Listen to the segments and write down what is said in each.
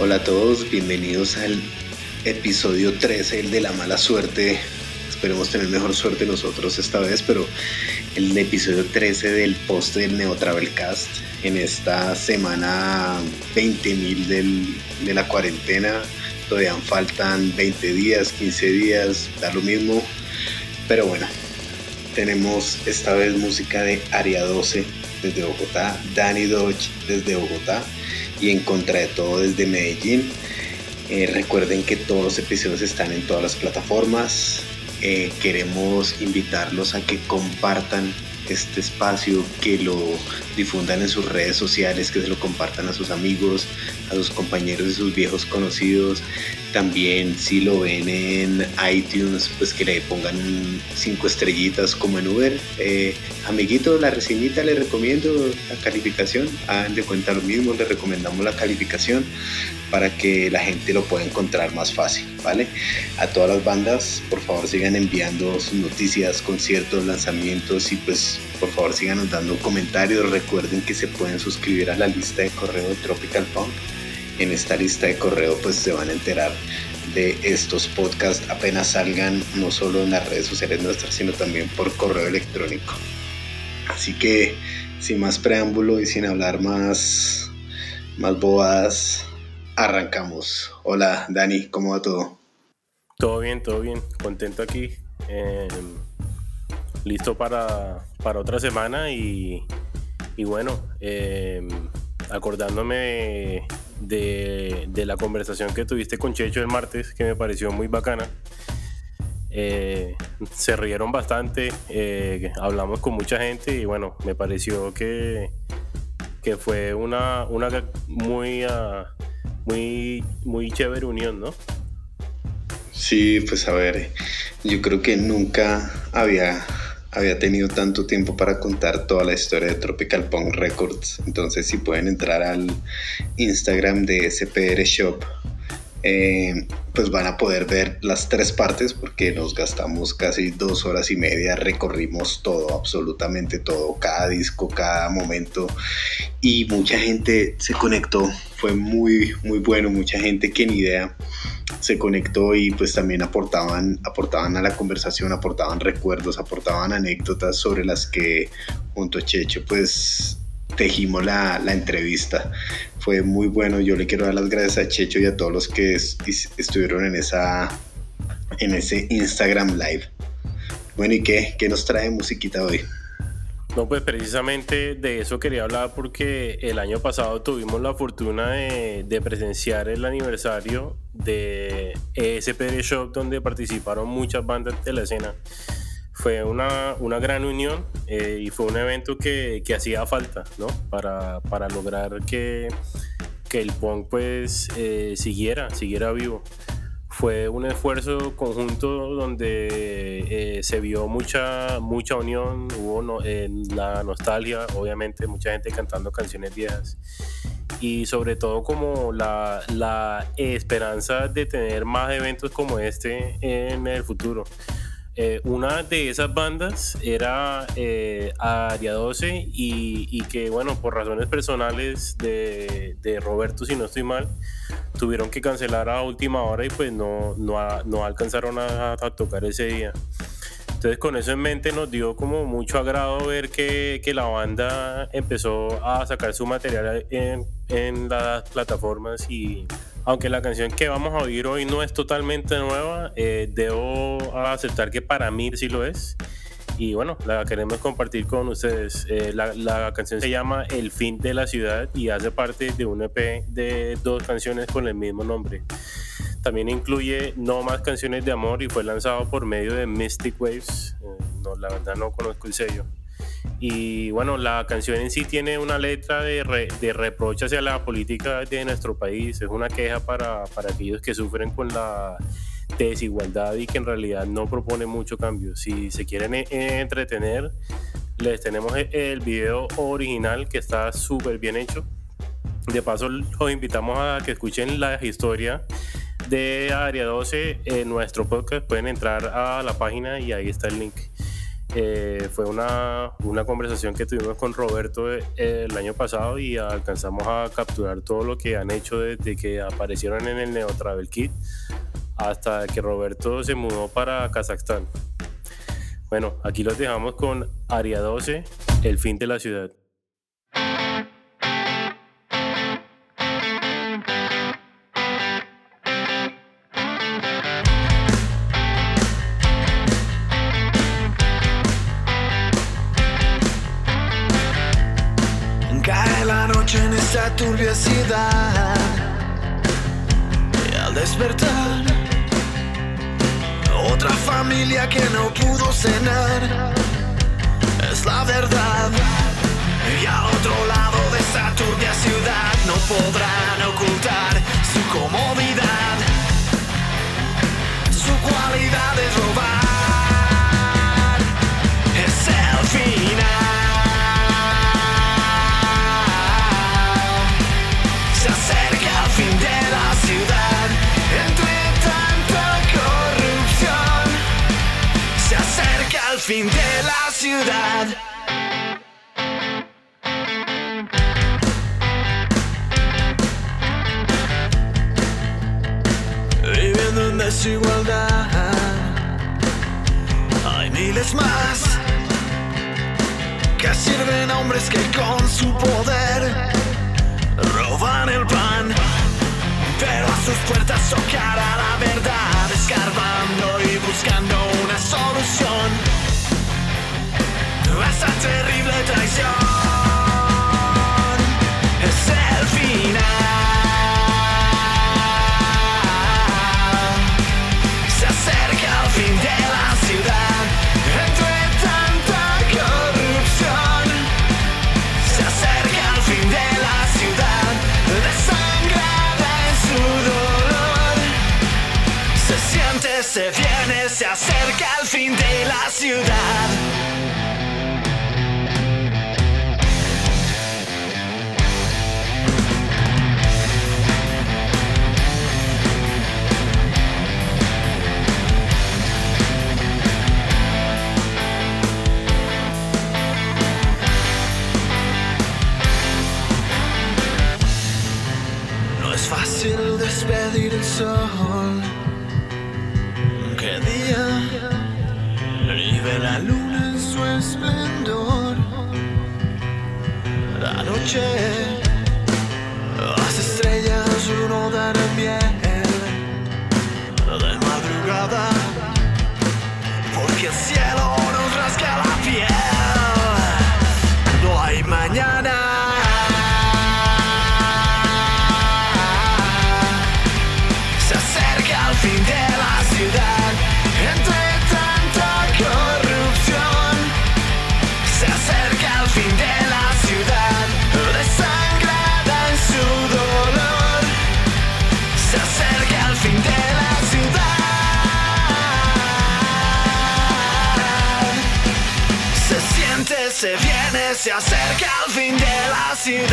Hola a todos, bienvenidos al episodio 13, el de la mala suerte. Esperemos tener mejor suerte nosotros esta vez, pero el episodio 13 del post del Neo Travelcast en esta semana 20.000 de la cuarentena. Todavía faltan 20 días, 15 días, da lo mismo. Pero bueno, tenemos esta vez música de Aria 12 desde Bogotá, Danny Dodge desde Bogotá y En Contra de Todo desde Medellín. Eh, recuerden que todos los episodios están en todas las plataformas. Eh, queremos invitarlos a que compartan este espacio, que lo difundan en sus redes sociales, que se lo compartan a sus amigos, a sus compañeros y sus viejos conocidos. También si lo ven en iTunes, pues que le pongan cinco estrellitas como en Uber. Eh, amiguito, la reseñita le recomiendo la calificación. Hagan de cuenta lo mismo, le recomendamos la calificación para que la gente lo pueda encontrar más fácil, ¿vale? A todas las bandas, por favor sigan enviando sus noticias, conciertos, lanzamientos y pues por favor sigan dando comentarios. Recuerden que se pueden suscribir a la lista de correo de Tropical Punk. En esta lista de correo pues se van a enterar de estos podcasts apenas salgan no solo en las redes sociales nuestras sino también por correo electrónico. Así que sin más preámbulo y sin hablar más más bobadas, arrancamos. Hola Dani, ¿cómo va todo? Todo bien, todo bien. Contento aquí. Em, listo para, para, otra semana y, y bueno, em, acordándome de, de, la conversación que tuviste con Checho el martes, que me pareció muy bacana. Eh, se rieron bastante, eh, hablamos con mucha gente y bueno, me pareció que, que fue una, una muy... Uh, muy, muy chévere unión, ¿no? Sí, pues a ver, yo creo que nunca había, había tenido tanto tiempo para contar toda la historia de Tropical Punk Records. Entonces, si pueden entrar al Instagram de SPR Shop, eh, pues van a poder ver las tres partes porque nos gastamos casi dos horas y media, recorrimos todo, absolutamente todo, cada disco, cada momento. Y mucha gente se conectó, fue muy, muy bueno, mucha gente que ni idea se conectó y pues también aportaban, aportaban a la conversación, aportaban recuerdos, aportaban anécdotas sobre las que junto a Checho pues tejimos la, la, entrevista. Fue muy bueno. Yo le quiero dar las gracias a Checho y a todos los que estuvieron en, esa, en ese Instagram Live. Bueno, ¿y qué, qué nos trae musiquita hoy? No, pues precisamente de eso quería hablar porque el año pasado tuvimos la fortuna de, de presenciar el aniversario de ESPR Shop donde participaron muchas bandas de la escena fue una, una gran unión eh, y fue un evento que, que hacía falta, ¿no? Para, para lograr que, que, el punk pues eh, siguiera, siguiera vivo. Fue un esfuerzo conjunto donde eh, se vio mucha, mucha unión, hubo la nostalgia, obviamente mucha gente cantando canciones viejas y sobre todo como la, la esperanza de tener más eventos como este en el futuro. Eh, una de esas bandas era eh, Aria 12 y, que, bueno, por razones personales de, Roberto, si no estoy mal, tuvieron que cancelar a última hora y pues no, no, alcanzaron a, tocar ese día. Entonces con eso en mente nos dio como mucho agrado ver que, la banda empezó a sacar su material en, en las plataformas y aunque la canción que vamos a oír hoy no es totalmente nueva, eh, debo aceptar que para mí sí lo es. Y bueno, la queremos compartir con ustedes. Eh, la, canción se llama El fin de la ciudad y hace parte de un EP de dos canciones con el mismo nombre. También incluye no más canciones de amor y fue lanzado por medio de Mystic Waves. Eh, no, la verdad no conozco el sello. Y bueno, la canción en sí tiene una letra de, de reproche hacia la política de nuestro país. Es una queja para, para aquellos que sufren con la desigualdad y que en realidad no propone mucho cambio. Si se quieren e, entretener, les tenemos e, el video original que está súper bien hecho. De paso, los invitamos a que escuchen la historia de Área 12 en nuestro podcast. Pueden entrar a la página y ahí está el link. Eh, fue una, una, conversación que tuvimos con Roberto eh, el año pasado y alcanzamos a capturar todo lo que han hecho desde que aparecieron en el Neo Travel Kit hasta que Roberto se mudó para Kazajstán. Bueno, aquí los dejamos con Aria 12, El fin de la ciudad. Pudo cenar. Es la verdad. Y al otro lado de esa turbia ciudad no podrán ocultar su comodidad. Su cualidad es robar. Es el final. Fin de la ciudad. Viviendo en desigualdad. Hay miles más que sirven a hombres que con su poder roban el pan. Pero a sus puertas tocará la verdad, escarbando y buscando una solución esa terrible traición. Se acerca el fin de la ciudad.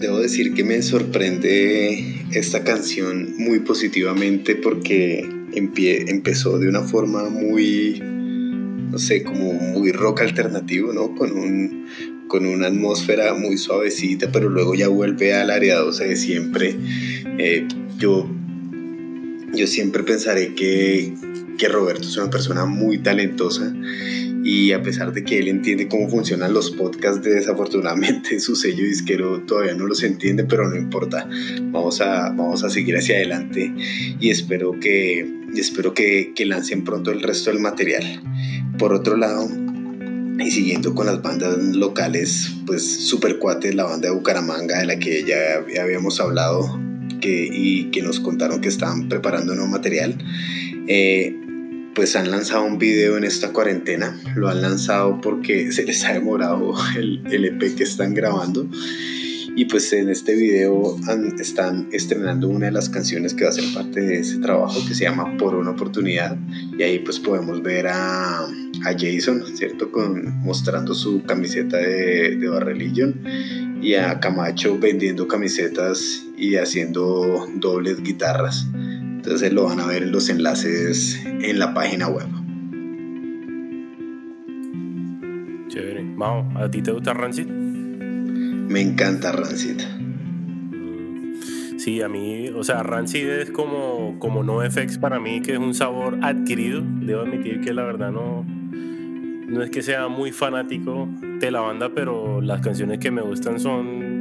Debo decir que me sorprende esta canción muy positivamente porque empezó de una forma muy, no sé, como muy rock alternativo, ¿no? Con, un, con una atmósfera muy suavecita, pero luego ya vuelve al área 12 de siempre. Eh, yo, yo siempre pensaré que, que Roberto es una persona muy talentosa y a pesar de que él entiende cómo funcionan los podcasts, desafortunadamente su sello disquero todavía no los entiende, pero no importa, vamos a, vamos a seguir hacia adelante y espero que, espero que, que lancen pronto el resto del material. Por otro lado, y siguiendo con las bandas locales, pues Super Cuates, la banda de Bucaramanga de la que ya habíamos hablado que, y que nos contaron que estaban preparando nuevo material. Eh, pues han lanzado un video en esta cuarentena. Lo han lanzado porque se les ha demorado el, el EP que están grabando. Y pues en este video están estrenando una de las canciones que va a ser parte de ese trabajo que se llama Por una oportunidad. Y ahí pues podemos ver a, a Jason, ¿cierto? Con, mostrando su camiseta de, de Barreligion y a Camacho vendiendo camisetas y haciendo dobles guitarras. Entonces lo van a ver en los enlaces en la página web. Chévere. Mao, ¿a ti te gusta Rancid? Me encanta Rancid. Sí, a mí, o sea, Rancid es como, como NoFX para mí, que es un sabor adquirido. Debo admitir que la verdad no, no es que sea muy fanático de la banda, pero las canciones que me gustan son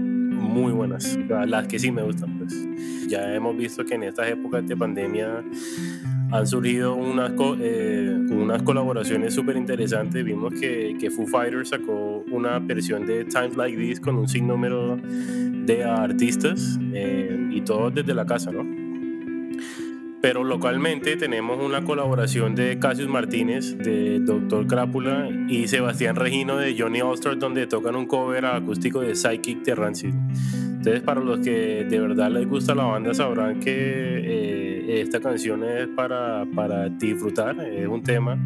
muy buenas. Las que sí me gustan, pues. Ya hemos visto que en estas épocas de pandemia han surgido unas, eh, unas colaboraciones súper interesantes. Vimos que, que, Foo Fighters sacó una versión de Times Like This con un sinnúmero de artistas eh, y todos desde la casa, ¿no? Pero localmente tenemos una colaboración de Cassius Martínez, de Doctor Crápula y Sebastián Regino de Johnny Allstar, donde tocan un cover acústico de Psychic de Rancid. Entonces, para los que de verdad les gusta la banda, sabrán que eh, esta canción es para, para disfrutar, es un tema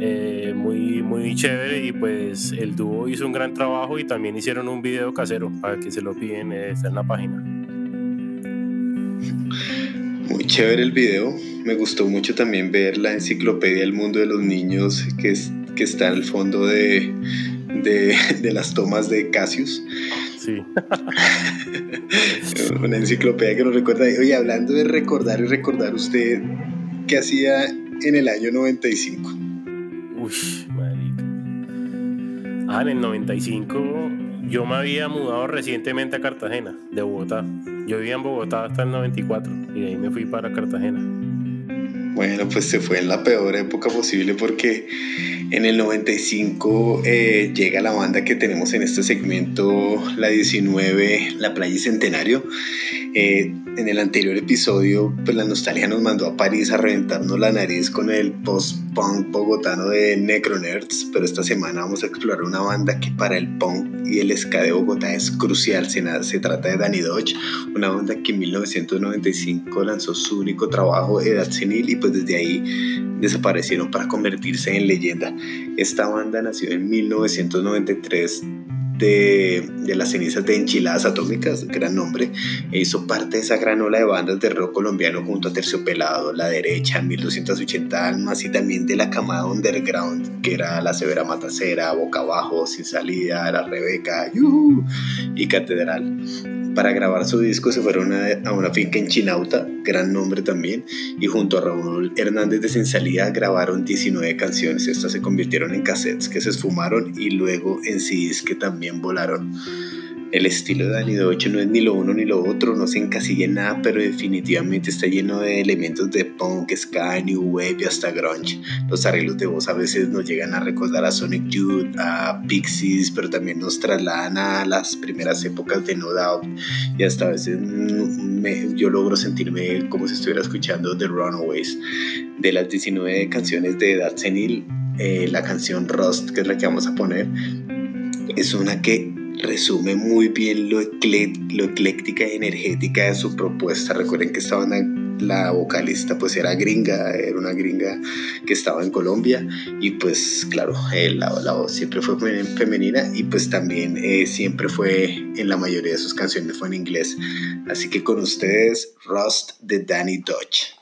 eh, muy, muy chévere y pues el dúo hizo un gran trabajo y también hicieron un video casero para que se lo piden, está en la página. Muy chévere el video. Me gustó mucho también ver la enciclopedia del mundo de los niños que, es, que está al fondo de, de, de las tomas de Cassius. Sí. Una enciclopedia que nos recuerda. Oye, hablando de recordar y recordar, ¿usted qué hacía en el año 95? Uy, marica. Ah, en el 95 yo me había mudado recientemente a Cartagena, de Bogotá. Yo vivía en Bogotá hasta el 94 y de ahí me fui para Cartagena. Bueno, pues se fue en la peor época posible porque en el 95 eh, llega la banda que tenemos en este segmento, la 19, La Playa Centenario. Eh, en el anterior episodio, pues la nostalgia nos mandó a París a reventarnos la nariz con el post-punk bogotano de Necronerds, pero esta semana vamos a explorar una banda que para el punk y el ska de Bogotá es crucial. Se, se trata de Danny Dodge, una banda que en 1995 lanzó su único trabajo, Edad Senil, y pues desde ahí desaparecieron para convertirse en leyenda. Esta banda nació en 1993 de, las cenizas de Enchiladas Atómicas, gran nombre, e hizo parte de esa gran ola de bandas de rock colombiano junto a Terciopelado, La Derecha, 1280 Almas y también de la camada underground, que era La Severa Matacera, Boca Abajo, Sin Salida, La Rebeca, y Catedral para grabar su disco se fueron a, una finca en Chinauta, gran nombre también, y junto a Raúl Hernández de Sensalía grabaron 19 canciones. Estas se convirtieron en cassettes que se esfumaron y luego en CDs que también volaron. El estilo de Danny Doche no es ni lo uno ni lo otro, no se encasilla en nada, pero definitivamente está lleno de elementos de punk, ska, new wave y hasta grunge. Los arreglos de voz a veces nos llegan a recordar a Sonic Youth, a Pixies, pero también nos trasladan a las primeras épocas de No Doubt y hasta a veces me, yo logro sentirme como si estuviera escuchando The Runaways. De las 19 canciones de Edad Senil, eh, la canción Rust, que es la que vamos a poner, es una que resume muy bien lo, lo ecléctica y energética de su propuesta. Recuerden que esta la vocalista pues era gringa, era una gringa que estaba en Colombia y pues claro, la, la, voz siempre fue femenina y pues también eh, siempre fue en la mayoría de sus canciones fue en inglés. Así que con ustedes Rust de Danny Dodge.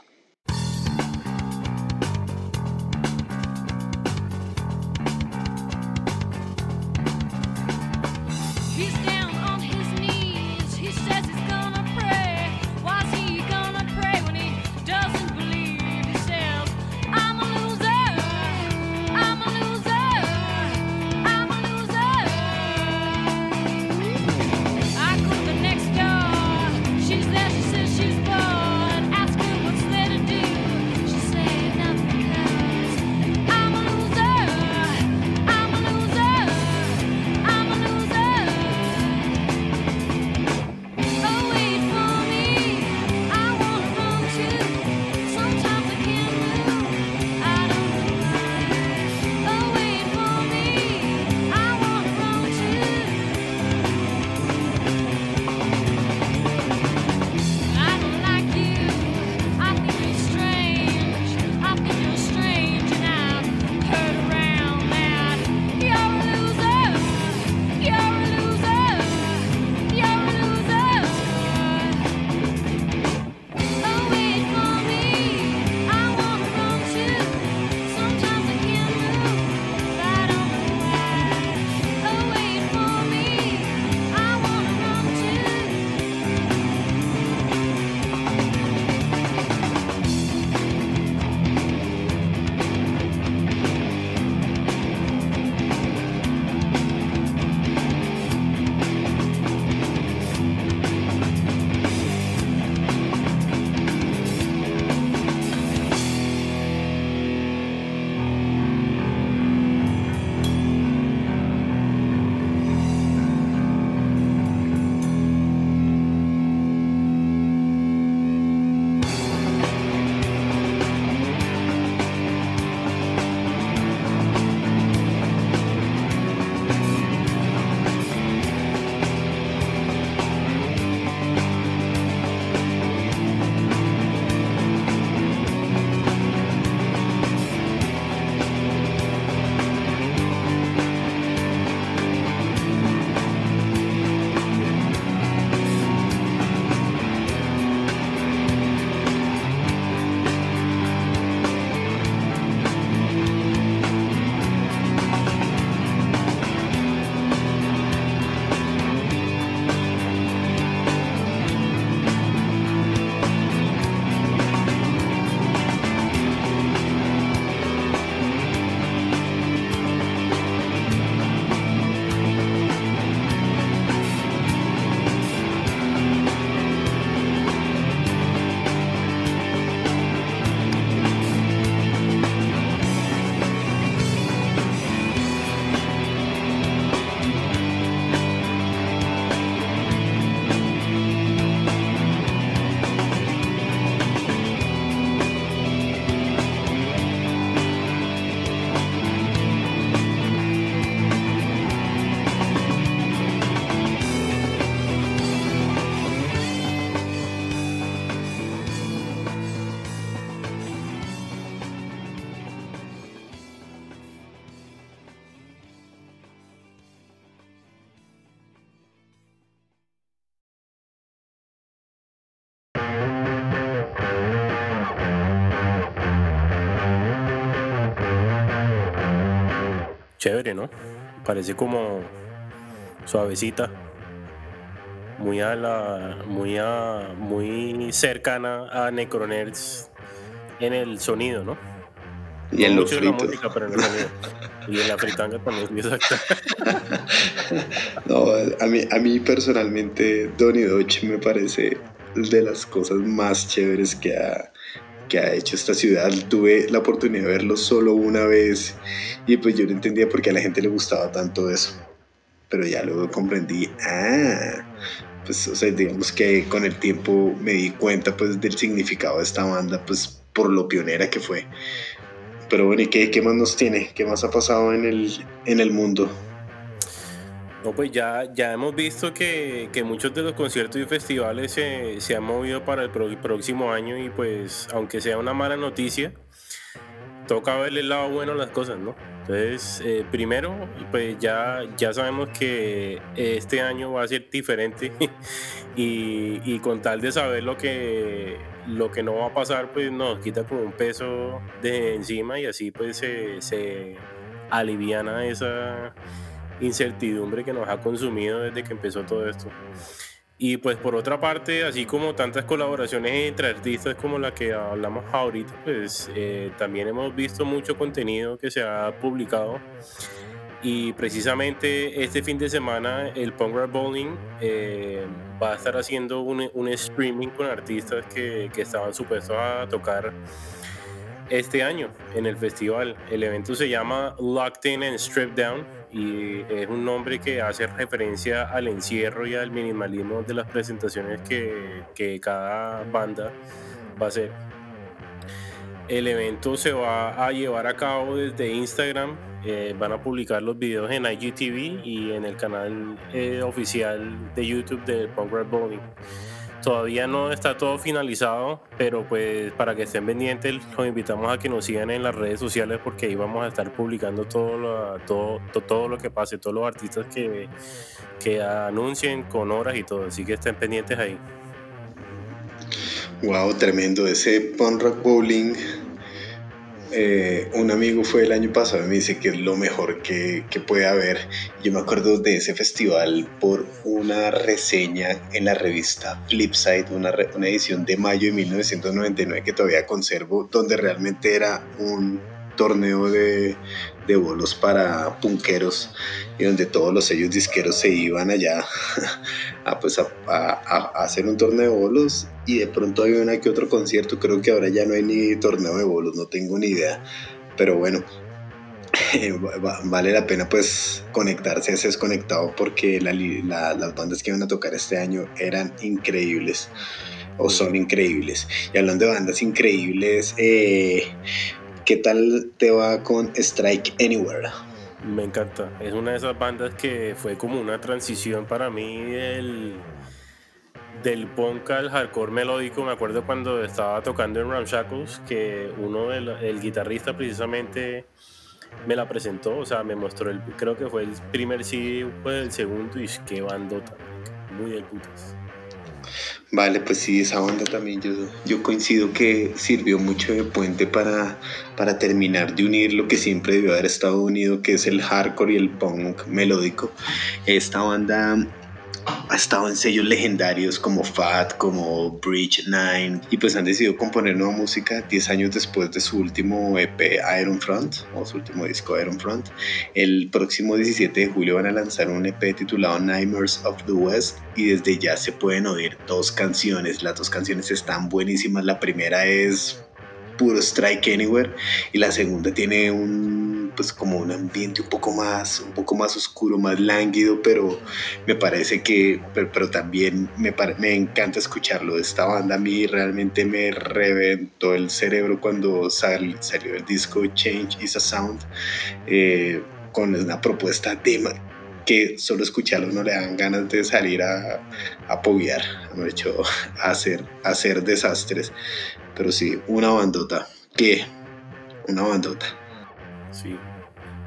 Chévere, ¿no? Parece como suavecita. Muy a la. muy a. muy cercana a Necronerds en el sonido, ¿no? Y en No lo mucho en la música, pero en el sonido. y en la fritanga también, exacto. No, a mí, a mí personalmente Donny Dodge me parece de las cosas más chéveres que ha, que ha hecho esta ciudad. Tuve la oportunidad de verlo solo una vez y pues yo no entendía por qué a la gente le gustaba tanto eso. Pero ya luego comprendí, ah, pues o sea, digamos que con el tiempo me di cuenta pues del significado de esta banda, pues por lo pionera que fue. Pero bueno, ¿y qué, qué más nos tiene? ¿Qué más ha pasado en el, en el mundo? No, pues ya, ya hemos visto que, que muchos de los conciertos y festivales se, se han movido para el próximo año y pues aunque sea una mala noticia, toca verle el lado bueno a las cosas, ¿no? Entonces, eh, primero, pues ya, ya sabemos que este año va a ser diferente y, y con tal de saber lo que, lo que no va a pasar, pues nos quita como un peso de encima y así pues se, se aliviana esa incertidumbre que nos ha consumido desde que empezó todo esto. Y pues por otra parte, así como tantas colaboraciones entre artistas como la que hablamos ahorita, pues eh, también hemos visto mucho contenido que se ha publicado. Y precisamente este fin de semana el Punk Rock Bowling eh, va a estar haciendo un, un streaming con artistas que, que estaban supuestos a tocar este año en el festival. El evento se llama Locked In and Stripped Down y es un nombre que hace referencia al encierro y al minimalismo de las presentaciones que, que cada banda va a hacer. El evento se va a llevar a cabo desde Instagram. eh, van a publicar los videos en IGTV y en el canal eh, oficial de YouTube del Punk Rock Bowling. Todavía no está todo finalizado, pero pues para que estén pendientes, los invitamos a que nos sigan en las redes sociales porque ahí vamos a estar publicando todo lo, todo, to- todo lo que pase, todos los artistas que, que anuncien con horas y todo. Así que estén pendientes ahí. Wow, tremendo. Ese Punk Rock Bowling. Eh, un amigo fue el año pasado y me dice que es lo mejor que, que puede haber. Yo me acuerdo de ese festival por una reseña en la revista Flipside, una, una edición de mayo de 1999 que todavía conservo, donde realmente era un torneo de, de bolos para punqueros y donde todos los sellos disqueros se iban allá a, pues a, hacer un torneo de bolos y de pronto había una que otro concierto, creo que ahora ya no hay ni torneo de bolos, no tengo ni idea, pero bueno, va- va- vale la pena pues conectarse a ese desconectado porque la- las bandas que iban a tocar este año eran increíbles o son increíbles. Y hablando de bandas increíbles, eh, ¿qué tal te va con Strike Anywhere? Me encanta. Es una de esas bandas que fue como una transición para mí del, del punk al hardcore melódico. Me acuerdo cuando estaba tocando en Ramshackles que uno del el guitarrista precisamente me la presentó, o sea, me mostró el, creo que fue el primer CD, fue el segundo y qué bandota, muy del putas. Vale, pues sí, esa banda también yo, yo coincido que sirvió mucho de puente para, para terminar de unir lo que siempre debió haber estado unido, que es el hardcore y el punk melódico. Esta banda ha estado en sellos legendarios como Fat, como Bridge Nine, y pues han decidido componer nueva música 10 años después de su último EP Iron Front, o su último disco Iron Front. El próximo 17 de julio van a lanzar un EP titulado Nightmares of the West y desde ya se pueden oír dos canciones. Las dos canciones están buenísimas. La primera es puro Strike Anywhere y la segunda tiene un pues como un ambiente un poco más un poco más oscuro más lánguido pero me parece que pero, también me, me encanta escucharlo esta banda a mí realmente me reventó el cerebro cuando sal- salió el disco Change is a Sound eh, con una propuesta de que solo escucharlo no le dan ganas de salir a, a hecho a hacer, a hacer desastres. Pero sí, una bandota. ¿Qué? Una bandota. Sí,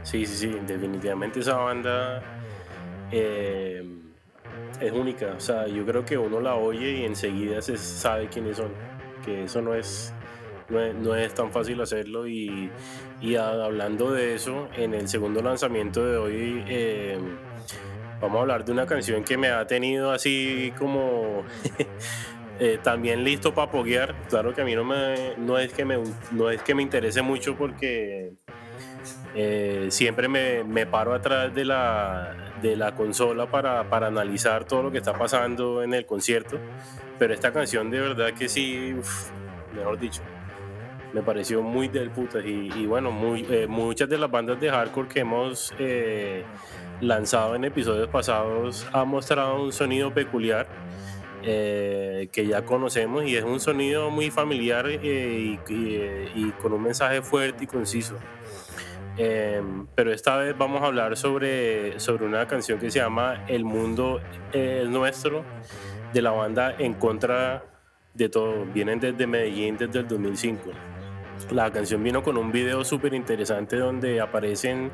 sí, sí, sí, definitivamente esa banda eh, es única. O sea, yo creo que uno la oye y enseguida se sabe quiénes son. Que eso no es no es, tan fácil hacerlo y, hablando de eso, en el segundo lanzamiento de hoy eh, vamos a hablar de una canción que me ha tenido así como eh, también listo para poguear. Claro que a mí no, me, no, es que me, no es que me interese mucho porque eh, siempre me, paro atrás de la, consola para, analizar todo lo que está pasando en el concierto. Pero esta canción de verdad que sí, mejor dicho, me pareció muy del putas. Y, bueno, eh, muchas de las bandas de hardcore que hemos eh, lanzado en episodios pasados han mostrado un sonido peculiar. que ya conocemos y es un sonido muy familiar y, con un mensaje fuerte y conciso. Em, pero esta vez vamos a hablar sobre, sobre una canción que se llama El mundo es nuestro, de la banda En contra de todo. Vienen desde Medellín desde el 2005. La canción vino con un video súper interesante donde aparecen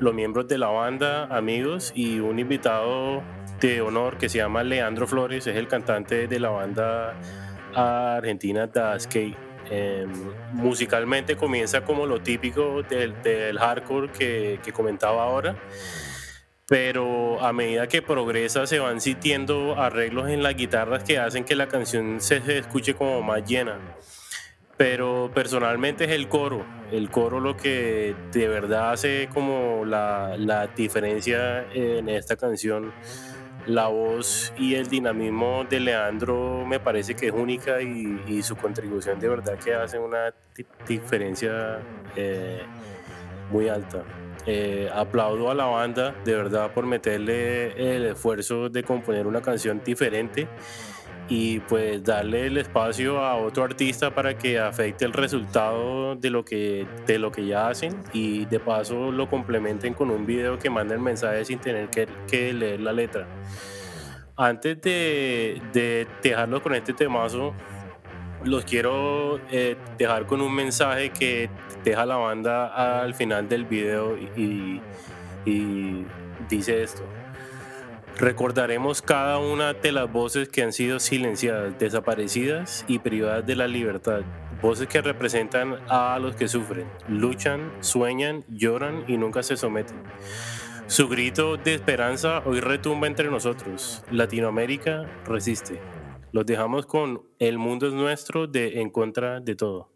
los miembros de la banda, amigos y un invitado de honor que se llama Leandro Flores, es el cantante de la banda argentina The Skate. Em, musicalmente comienza como lo típico del, hardcore que, que, comentaba ahora, pero a medida que progresa se van sintiendo arreglos en las guitarras que hacen que la canción se, escuche como más llena. Pero personalmente es el coro, el coro lo que de verdad hace como la, la diferencia en esta canción la voz y el dinamismo de Leandro me parece que es única y, su contribución de verdad que hace una diferencia eh, muy alta. Eh, aplaudo a la banda de verdad por meterle el esfuerzo de componer una canción diferente y pues darle el espacio a otro artista para que afecte el resultado de lo que, de lo que ya hacen y de paso lo complementen con un video que mande el mensaje sin tener que, leer la letra. Antes de, de dejarlo con este temazo, los quiero eh, dejar con un mensaje que deja la banda al final del video y dice esto. Recordaremos cada una de las voces que han sido silenciadas, desaparecidas y privadas de la libertad. Voces que representan a los que sufren, luchan, sueñan, lloran y nunca se someten. Su grito de esperanza hoy retumba entre nosotros. Latinoamérica resiste. Los dejamos con El mundo es nuestro de En contra de todo.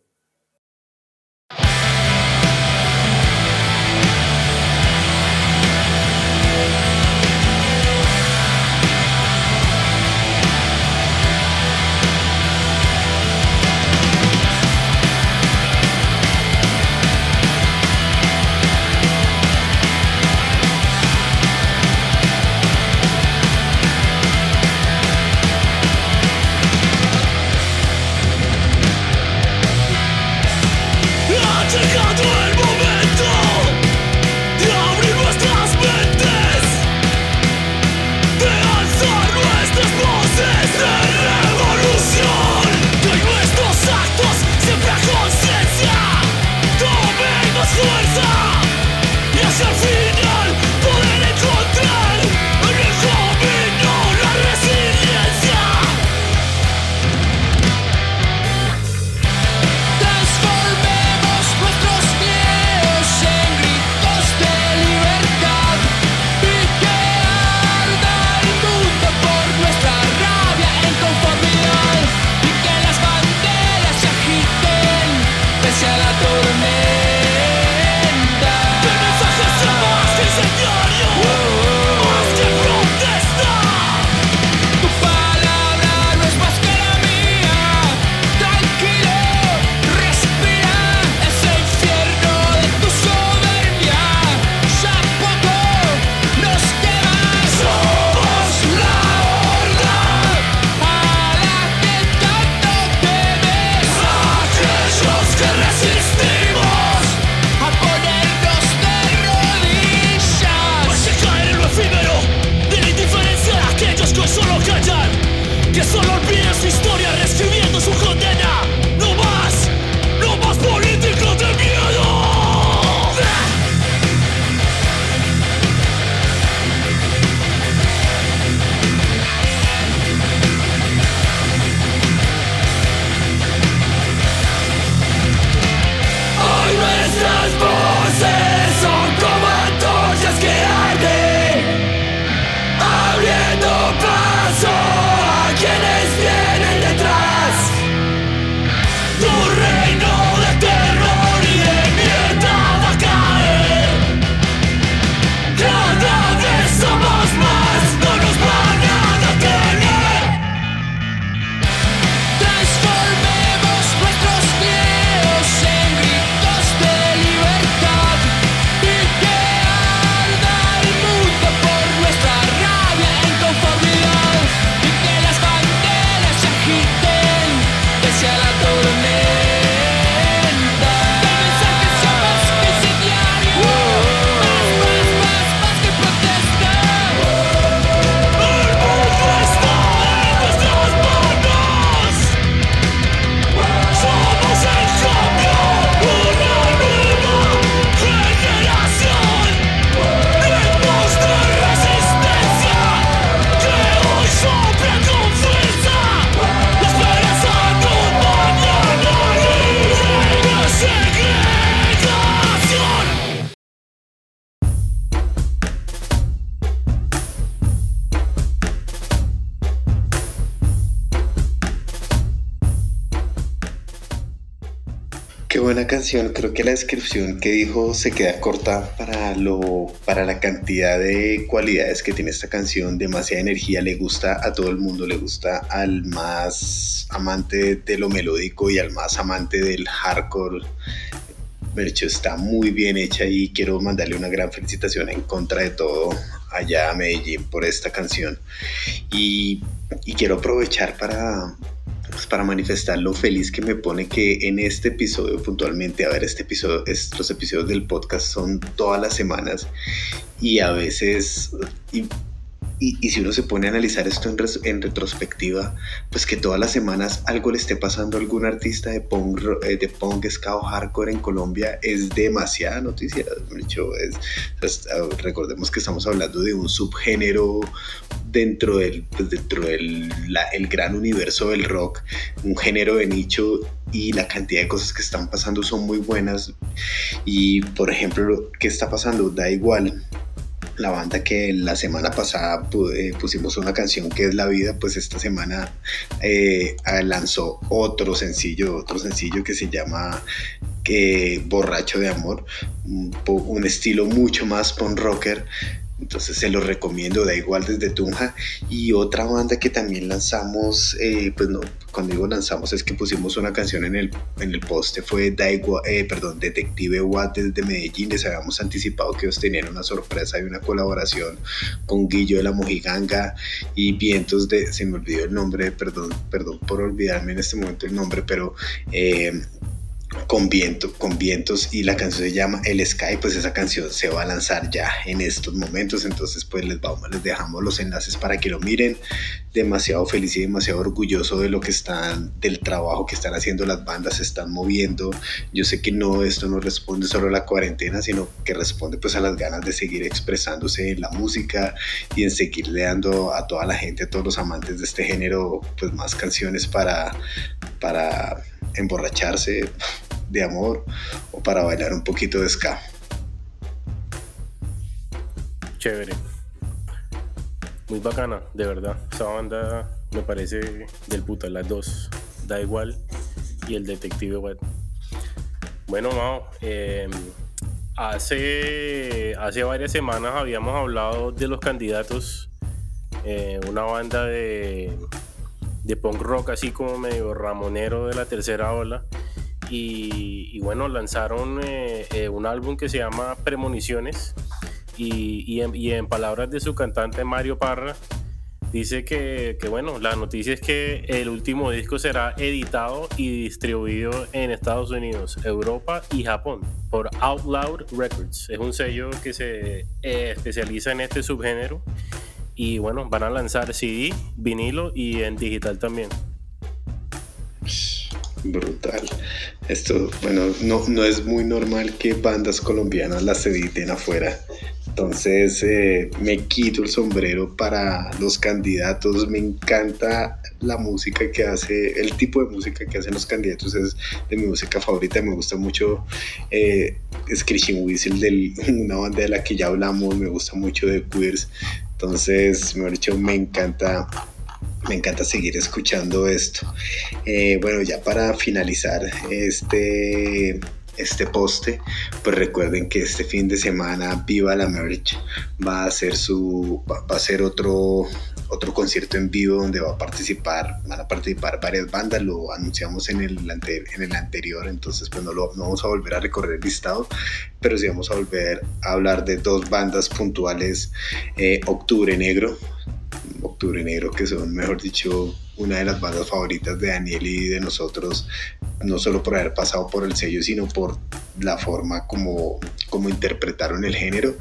Canción. Creo que la descripción que dijo se queda corta para, lo, para la cantidad de cualidades que tiene esta canción. Demasiada energía, le gusta a todo el mundo, le gusta al más amante de lo melódico y al más amante del hardcore. De hecho, está muy bien hecha y quiero mandarle una gran felicitación en contra de todo allá a Medellín por esta canción. Y, y quiero aprovechar para, pues para manifestar lo feliz que me pone que en este episodio puntualmente, a ver, este episodio, estos episodios del podcast son todas las semanas y a veces, y, si uno se pone a analizar esto en, retrospectiva, pues que todas las semanas algo le esté pasando a algún artista de punk, eh, de punk ska o hardcore en Colombia es demasiada noticia. recordemos que estamos hablando de un subgénero dentro del, pues dentro del el gran universo del rock, un género de nicho y la cantidad de cosas que están pasando son muy buenas. Y por ejemplo, ¿qué está pasando? Da igual la banda que la semana pasada eh, pusimos una canción que es La Vida, pues esta semana eh, lanzó otro sencillo, otro sencillo que se llama eh, Borracho de Amor, un, un, estilo mucho más punk rocker entonces se los recomiendo, da igual desde Tunja. Y otra banda que también lanzamos, eh, pues no, cuando digo lanzamos es que pusimos una canción en el, en el poste, fue da igual, eh, perdón, Detective Watt desde Medellín. Les habíamos anticipado que ellos tenían una sorpresa y una colaboración con Guillo de la Mojiganga y Vientos de, se me olvidó el nombre, perdón, perdón por olvidarme en este momento el nombre, pero eh, con, viento, con vientos y la canción se llama El Sky, pues esa canción se va a lanzar ya en estos momentos, entonces pues les, vamos, les dejamos los enlaces para que lo miren, demasiado feliz y demasiado orgulloso de lo que están, del trabajo que están haciendo las bandas, se están moviendo, yo sé que no, esto no responde solo a la cuarentena, sino que responde pues a las ganas de seguir expresándose en la música y en seguirle dando a toda la gente, a todos los amantes de este género, pues más canciones para, para emborracharse de amor o para bailar un poquito de ska. Chévere. Muy bacana, de verdad. Esa banda me parece del puta, las dos. Da igual. Y el Detective Web. Bueno, Mao, em, hace, hace varias semanas habíamos hablado de los candidatos. Eh, una banda de, de punk rock así como medio ramonero de la tercera ola. Y, bueno, lanzaron eh, eh, un álbum que se llama Premoniciones y, en, palabras de su cantante Mario Parra, dice que, bueno, la noticia es que el último disco será editado y distribuido en Estados Unidos, Europa y Japón por Out Loud Records. Es un sello que se eh, especializa en este subgénero y bueno, van a lanzar CD, vinilo y en digital también. Brutal. Esto, bueno, no, no es muy normal que bandas colombianas las editen afuera. Entonces eh, me quito el sombrero para los candidatos. Me encanta la música que hace, el tipo de música que hacen los candidatos es de mi música favorita. Me gusta mucho eh, Screeching Whistle, de una banda de la que ya hablamos. Me gusta mucho de Queers. Entonces, mejor dicho, me encanta me encanta seguir escuchando esto. Eh, bueno, ya para finalizar este, este poste, pues recuerden que este fin de semana Viva la Merch va a hacer su va, a ser otro otro concierto en vivo donde va a participar, van a participar varias bandas, lo anunciamos en el, en el anterior, entonces pues no, lo, no vamos a volver a recorrer el listado, pero sí vamos a volver a hablar de dos bandas puntuales, eh, Octubre Negro, Octubre Negro, que son, mejor dicho, una de las bandas favoritas de Daniel y de nosotros, no solo por haber pasado por el sello, sino por la forma como, como interpretaron el género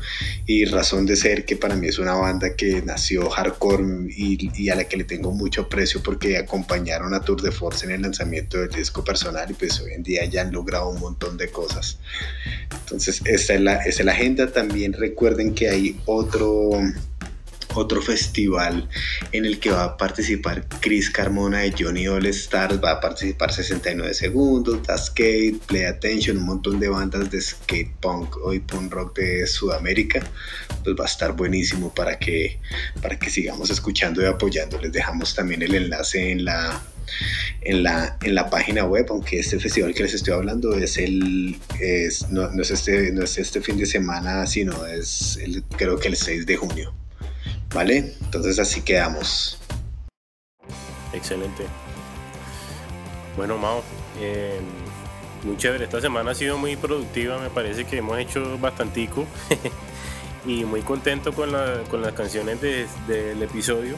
y razón de ser que para mí es una banda que nació hardcore y, y, a la que le tengo mucho aprecio porque acompañaron a Tour de Force en el lanzamiento del disco personal y pues hoy en día ya han logrado un montón de cosas. Entonces, esta es la, esta es la agenda. También recuerden que hay otro otro festival en el que va a participar Chris Carmona de Johnny All Stars, va a participar 69 segundos, The Skate, Play Attention, un montón de bandas de skate punk y punk rock de Sudamérica, pues va a estar buenísimo para que, para que sigamos escuchando y apoyando. Les dejamos también el enlace en la en la, en la página web, aunque este festival que les estoy hablando es el, no, es este, no es este fin de semana, sino es el, creo que el 6 de junio. ¿Vale? Entonces así quedamos. Excelente. Bueno, Mao, eh, muy chévere. Esta semana ha sido muy productiva, me parece que hemos hecho bastantico. y muy contento con, la, con las canciones de, del episodio.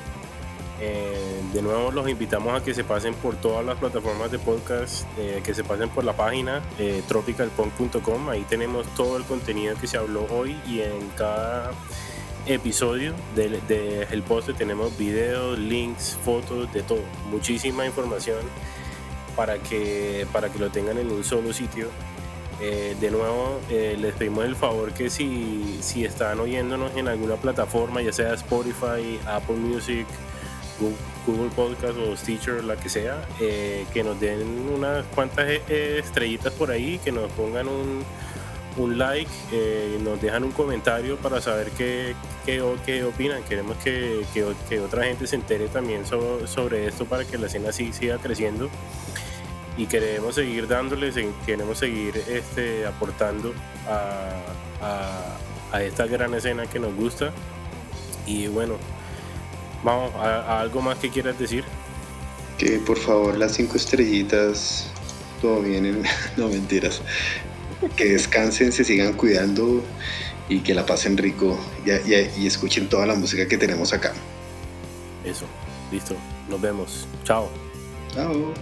Eh, de nuevo los invitamos a que se pasen por todas las plataformas de podcast, eh, que se pasen por la página eh, tropicalpunk.com. Ahí tenemos todo el contenido que se habló hoy y en cada episodio del de, el post tenemos videos, links, fotos, de todo. Muchísima información para que, para que lo tengan en un solo sitio. Eh, de nuevo, eh, les pedimos el favor que si, si están oyéndonos en alguna plataforma, ya sea Spotify, Apple Music, Google Podcast o Stitcher, la que sea, eh, que nos den unas cuantas estrellitas por ahí, que nos pongan un, un like, eh, nos dejan un comentario para saber qué, qué, qué opinan. Queremos que, que, que, otra gente se entere también sobre, sobre esto para que la escena así siga creciendo y queremos seguir dándoles, queremos seguir este, aportando a, a, esta gran escena que nos gusta. Y bueno, vamos a, algo más que quieras decir. Que por favor las cinco estrellitas, todo bien, en... no mentiras. Que descansen, se sigan cuidando y que la pasen rico y, y, y escuchen toda la música que tenemos acá. Eso, listo, nos vemos. Chao. Chao.